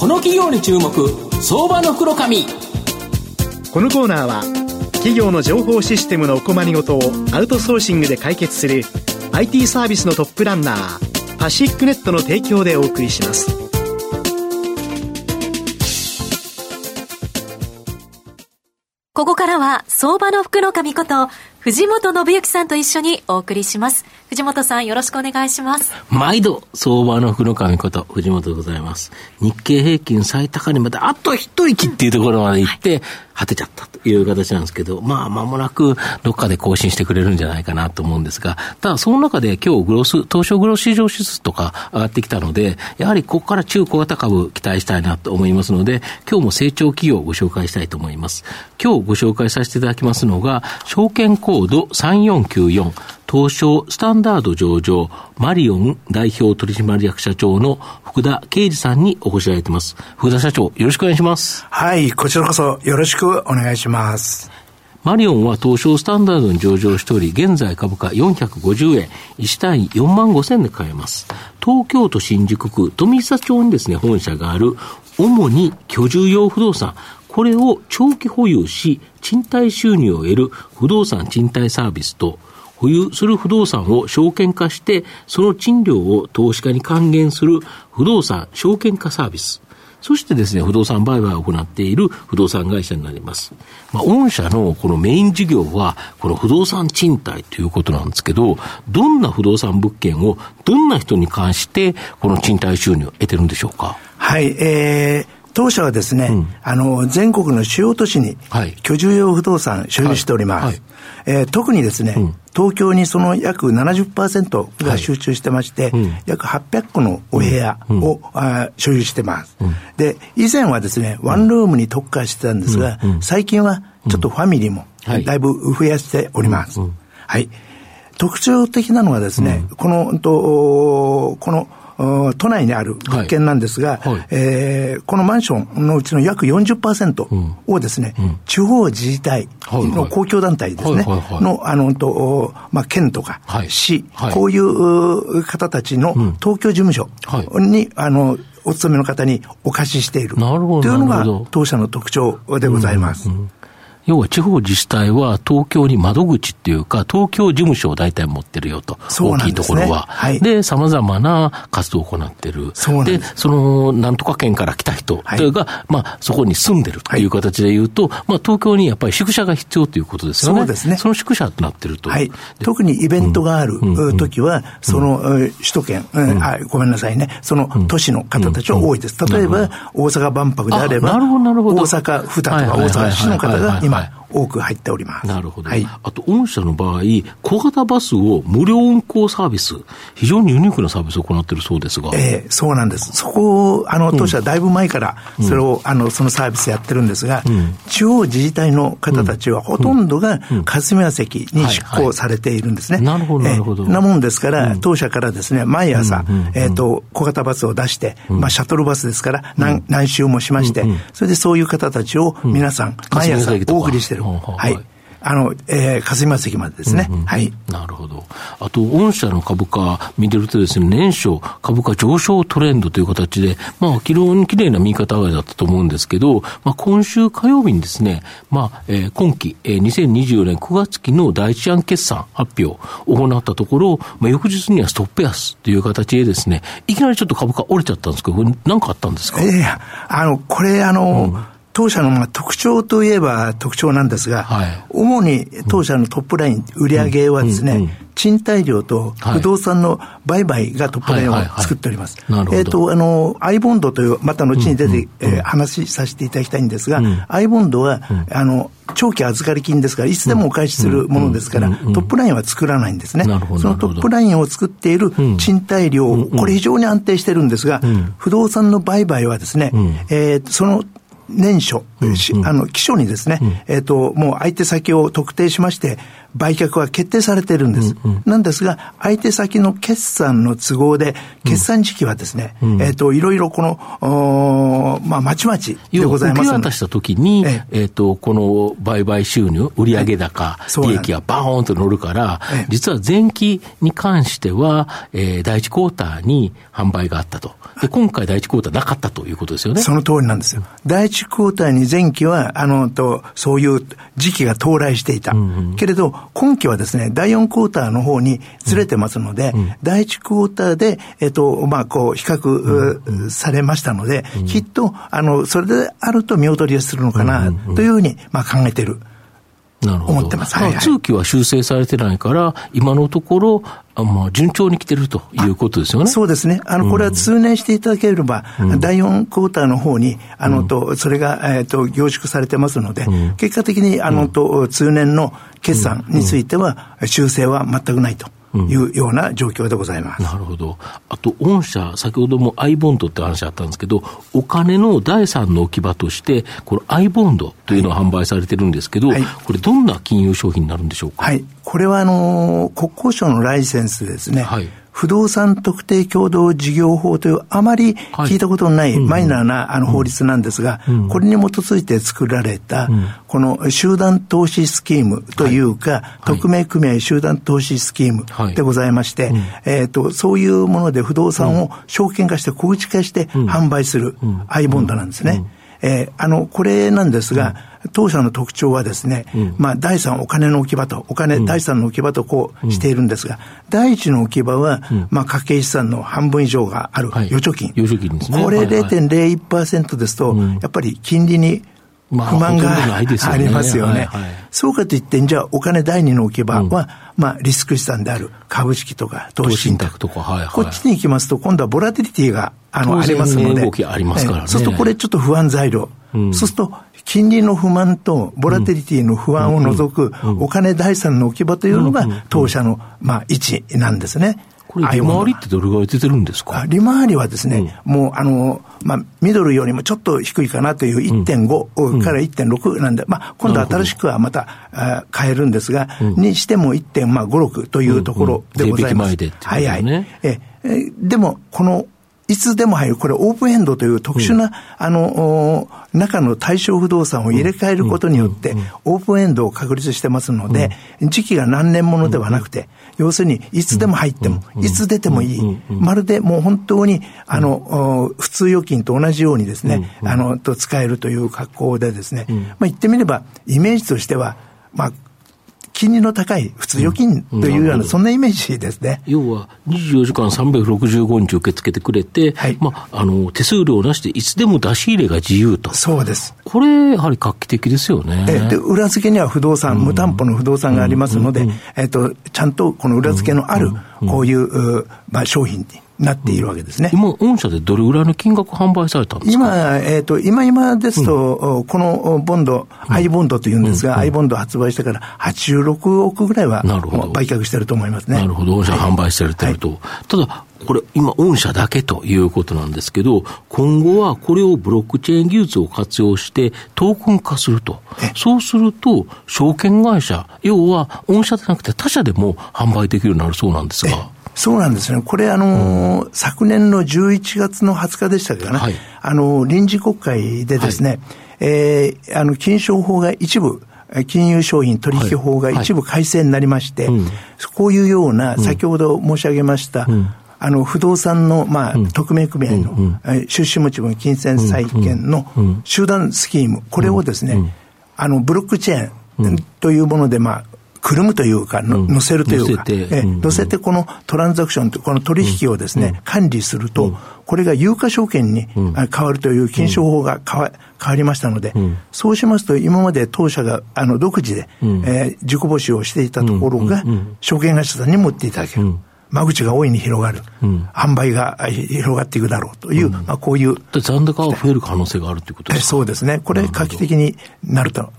この企業に注目相場の袋紙このコーナーは企業の情報システムのお困りごとをアウトソーシングで解決する IT サービスのトップランナーパシックネットの提供でお送りします。ここからは相場の福の神こと藤本信之さんと一緒にお送りします。藤本さんよろしくお願いします。毎度相場の福の神こと藤本でございます。日経平均最高値まであと一息っていうところまで行って、はい。果てちゃったという形なんですけど、まあ、間もなくどっかで更新してくれるんじゃないかなと思うんですが、ただその中で今日グロス、東証グロス市場指数とか上がってきたので、やはりここから中小型株期待したいなと思いますので、今日も成長企業をご紹介したいと思います。今日ご紹介させていただきますのが、証券コード3494、東証スタンダード上場、マリオン代表取締役社長の福田啓二さんにお越しいただいてます。福田社長、よろしくお願いします。はい、こちらこそよろしくお願いします。マリオンは東証スタンダードに上場しており、現在株価450円、1単位4万5千で買えます。東京都新宿区富久町にですね、本社がある、主に居住用不動産、これを長期保有し、賃貸収入を得る不動産賃貸サービスと、保有する不動産を証券化して、その賃料を投資家に還元する不動産証券化サービス。そしてですね、不動産売買を行っている不動産会社になります。まあ、御社のこのメイン事業は、この不動産賃貸ということなんですけど、どんな不動産物件を、どんな人に関して、この賃貸収入を得てるんでしょうか？はい、えー、当社はですね、うん、あの、全国の主要都市に、居住用不動産所有しております。はい。はい、えー、特にですね、うん、東京にその約70%が集中してまして、はいうん、約800個のお部屋を、あ所有してます。で、以前はですね、ワンルームに特化してたんですが、最近はちょっとファミリーもだいぶ増やしております。はい。特徴的なのはですね、この、とこの、都内にある物件なんですが、はい。はい、えー、このマンションのうちの約40%をですね、うん、地方自治体の公共団体ですね、の、あの、と、まあ、県とか市、はい、こういう方たちの東京事務所に、あの、お勤めの方にお貸ししている。というのが当社の特徴でございます。うんうん要は地方自治体は東京に窓口っていうか、東京事務所を大体持ってるよと、大きいところは。はい、で、様々な活動を行ってる。でその、なんとか県から来た人が、はい、まあ、そこに住んでるという形で言うと、はい、まあ、東京にやっぱり宿舎が必要ということですよね。そうですね。その宿舎となってると。はい。特にイベントがある時は、その、首都圏、うん、はい、ごめんなさいね、その都市の方たちは多いです。例えば、大阪万博であれば、大阪府だとか大阪市の方が今、はい、多く入っております。なるほど。はい、あと、御社の場合、小型バスを無料運行サービス、非常にユニークなサービスを行っているそうですが。ええー、そうなんです。そこを、あの、当社はだいぶ前から、それを、うん、あの、そのサービスやってるんですが、うん、地方自治体の方たちはほとんどが霞ヶ関に出向されているんですね。なるほど、なるほど。なもんですから、当社からですね、毎朝、えっ、と、小型バスを出して、まあ、シャトルバスですから、何、何周もしまして、それでそういう方たちを皆さん、毎朝お送りしてる。はい。あの、えー、霞関までですね、うんうん。はい。なるほど。あと、御社の株価見てるとですね、年初株価上昇トレンドという形で、まあ、昨日きれいな右肩上がりだったと思うんですけど、まあ、今週火曜日にですね、まあ、えー、今期、えー、2024年9月期の第一案決算発表を行ったところ、まあ、翌日にはストップ安という形でですね、いきなりちょっと株価折れちゃったんですけど、これ何かあったんですか？ええー、あの、これあの、うん当社のまあ特徴といえば特徴なんですが、はい、主に当社のトップライン、売上はですね、うんうんうん。賃貸料と不動産の売買がトップラインを作っております。えっ、と、あの、アイボンドという、また後に出て、えー、話させていただきたいんですが、うん、アイボンドは、うん、あの、長期預かり金ですから、いつでもお返しするものですから、トップラインは作らないんですね。そのトップラインを作っている賃貸料、これ非常に安定してるんですが、不動産の売買はですね、えー、その年初、うんうん、あの、基礎にですね、うん、えっ、ー、と、もう相手先を特定しまして、売却は決定されているんです。うんうん、なんですが、相手先の決算の都合で、決算時期はですね、うん、えっ、ー、と、いろいろこの、おまあ、まちまちでございます受け渡したときに、ええー、と、この売買収入、売上高、利益がバーンと乗るから、実は前期に関しては、えー、第一クォーターに販売があったと。で、今回第一クォーターなかったということですよね。その通りなんですよ。第一クォーターに前期は、あの、と、そういう時期が到来していた。うんうん、けれど、今期はですね、第四クォーターの方にずれてますので、うん。うん、第一クォーターで、えっと、まあ、こう、比較、されましたので、うん、きっと、あの、それであると見劣りをするのかな、というふうに、まあ、考えている。なるほど。思ってます。はい、はい、通期は修正されてないから、今のところ、あまあ、順調に来てるということですよね。そうですね。あの、これは通年していただければ、うん、第4クォーターの方に、あの、と、それが、えっ、ー、と、凝縮されてますので、うん、結果的に、あの、と、通年の決算については、修正は全くないと。いうような状況でございます。なるほど。あと、御社、先ほどもアイボンドって話あったんですけど、お金の第三の置き場として、このアイボンドというのを販売されてるんですけど、はい、これ、どんな金融商品になるんでしょうか？はい。これは、あの、国交省のライセンスですね。はい。不動産特定共同事業法というあまり聞いたことのないマイナーなあの法律なんですが、これに基づいて作られた、この集団投資スキームというか、匿名組合集団投資スキームでございまして、えっと、そういうもので不動産を証券化して小口化して販売するアイボンドなんですね。えー、あの、これなんですが、当社の特徴はですね、うん、まあ、第三お金の置き場と、お金、第三の置き場とこうしているんですが、第一の置き場は、まあ、家計資産の半分以上がある預貯金。預貯金ですね。これ0.01%ですと、やっぱり金利に不満がありますよね。そうかといって、じゃあお金第二の置き場は、まあリスク資産である株式とか投資信託。とか、はいはい、こっちに行きますと、今度はボラティリティがあのありますので。そうするとこれちょっと不安材料。そうすると金利の不満とボラテリティの不安を除くお金第三の置き場というのが当社の、まあ、位置なんですね。これ、利回りってどれぐらい出てるんですか？利回りはですね、うん、もう、あの、まあ、ミドルよりもちょっと低いかなという1.5から1.6なんで、まあ、今度新しくはまたあ変えるんですが、うん、にしても1.56というところでございます。うん。うん、はいはい。ええでも、このいつでも入る、これオープンエンドという特殊な、うん、あの、中の対象不動産を入れ替えることによって、オープンエンドを確立してますので、時期が何年ものではなくて、要するに、いつでも入っても、いつ出てもいい。まるでもう本当に、あの、普通預金と同じようにですね、あの、と使えるという格好でですね、まあ言ってみれば、イメージとしては、まあ、金利の高い普通預金というような、そんなイメージですね。要は、24時間365日受け付けてくれて、はい、まあ、あの、手数料なしでいつでも出し入れが自由と。そうです。これ、やはり画期的ですよね。で、裏付けには不動産、無担保の不動産がありますので、えっと、ちゃんとこの裏付けのある、こういう、まあ、商品に。なっているわけですね。今、御社でどれぐらいの金額販売されたんですか？今、えっ、ー、と、今今ですと、うん、このボンド、うん、アイボンドというんですが、うん、アイボンド発売してから86億ぐらいは売却してると思いますね。なるほど、御社販売されてると。はい、ただ、これ、今、御社だけということなんですけど、今後はこれをブロックチェーン技術を活用して、トークン化すると。そうすると、証券会社、要は、御社でなくて他社でも販売できるようになるそうなんですが。そうなんですね。これ、あの、うん、昨年の11月の20日でしたかね、はい、あの、臨時国会でですね、はい、えー、あの、金商法が一部、金融商品取引法が一部改正になりまして、はいはい、こういうような、先ほど申し上げました、うん、あの、不動産の、まあ、うん、匿名組合の、うん、出資持ち分金銭債権の集団スキーム、これをですね、あの、ブロックチェーンというもので、まあ、くるむというか、の乗せるというか、え乗せてこのトランザクションと、この取引をですね、管理すると、これが有価証券に変わるという金賞法が変わ変わりましたので、そうしますと、今まで当社があの独自で、え自己募集をしていたところが、証券会社さんに持っていただける。間口が大いに広がる、うん、販売が広がっていくだろうという、うん、まあ、こういう。残高が増える可能性があるということですか？そうですね。これ、画期的になると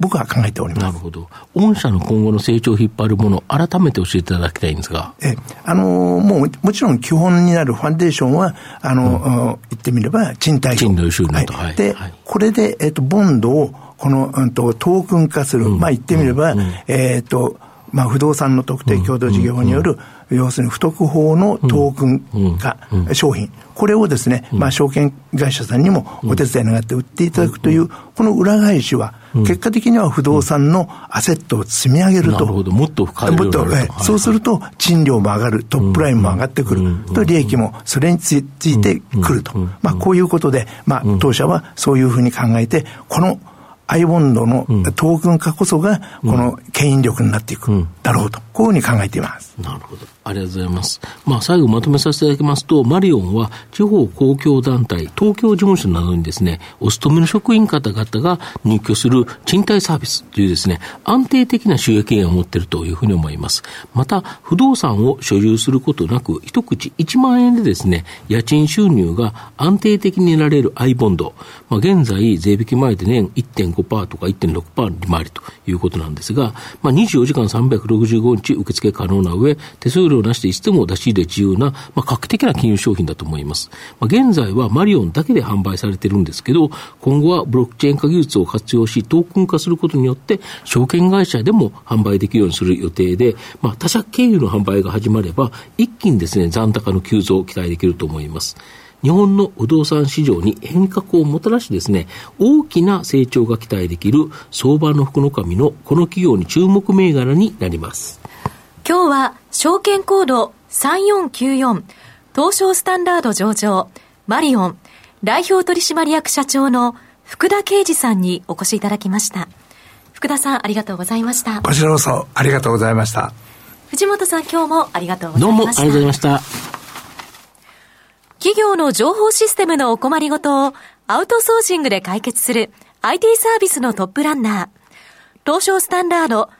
僕は考えております。なるほど。御社の今後の成長を引っ張るもの、改めて教えていただきたいんですが。え、あの、もう、もちろん基本になるファンデーションは、あの、うん、言ってみれば、賃貸賃貸収入と、はい。で、はい、これで、えっと、ボンドを、この、うんと、トークン化する。うん、まあ、言ってみれば、うん、えっと、まあ、不動産の特定共同事業による、要するに不特法のトークン化、商品、これをですね、まあ、証券会社さんにもお手伝いがあって売っていただくという、この裏返しは、結果的には不動産のアセットを積み上げると。なるほど、もっと深いもっと、そうすると、賃料も上がる、トップラインも上がってくる、と利益もそれについてくると。まあ、こういうことで、まあ、当社はそういうふうに考えて、このアイボンドのトークン化こそが、この牽引力になっていくだろうと、こういうふうに考えています。なるほど。ありがとうございます。まあ、最後まとめさせていただきますと、マリオンは地方公共団体、東京事務所などにですね、お勤めの職員方々が入居する賃貸サービスというですね、安定的な収益源を持っているというふうに思います。また、不動産を所有することなく、一口1万円でですね、家賃収入が安定的に得られるアイボンド。まあ、現在、税引き前で年1.5%とか1.6%利回りということなんですが、まあ、24時間365日受付可能な上、手数料をなしでいつでも出し入れ自由な、まあ、画期的な金融商品だと思います。まあ、現在はマリオンだけで販売されてるんですけど、今後はブロックチェーン化技術を活用し、トークン化することによって、証券会社でも販売できるようにする予定で、まあ、他社経由の販売が始まれば、一気にですね、残高の急増を期待できると思います。日本の不動産市場に変革をもたらしですね、大きな成長が期待できる相場の福の神のこの企業に注目銘柄になります。今日は証券コード3494東証スタンダード上場マリオン代表取締役社長の福田啓二さんにお越しいただきました。福田さん、ありがとうございました。こちらこそ、ありがとうございました。藤本さん、今日もありがとうございました。どうもありがとうございました。企業の情報システムのお困りごとをアウトソーシングで解決する IT サービスのトップランナー。東証スタンダード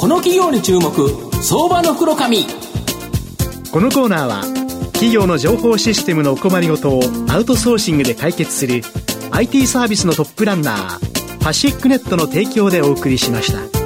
この企業に注目相場の袋紙このコーナーは企業の情報システムのお困りごとをアウトソーシングで解決する IT サービスのトップランナーパシックネットの提供でお送りしました。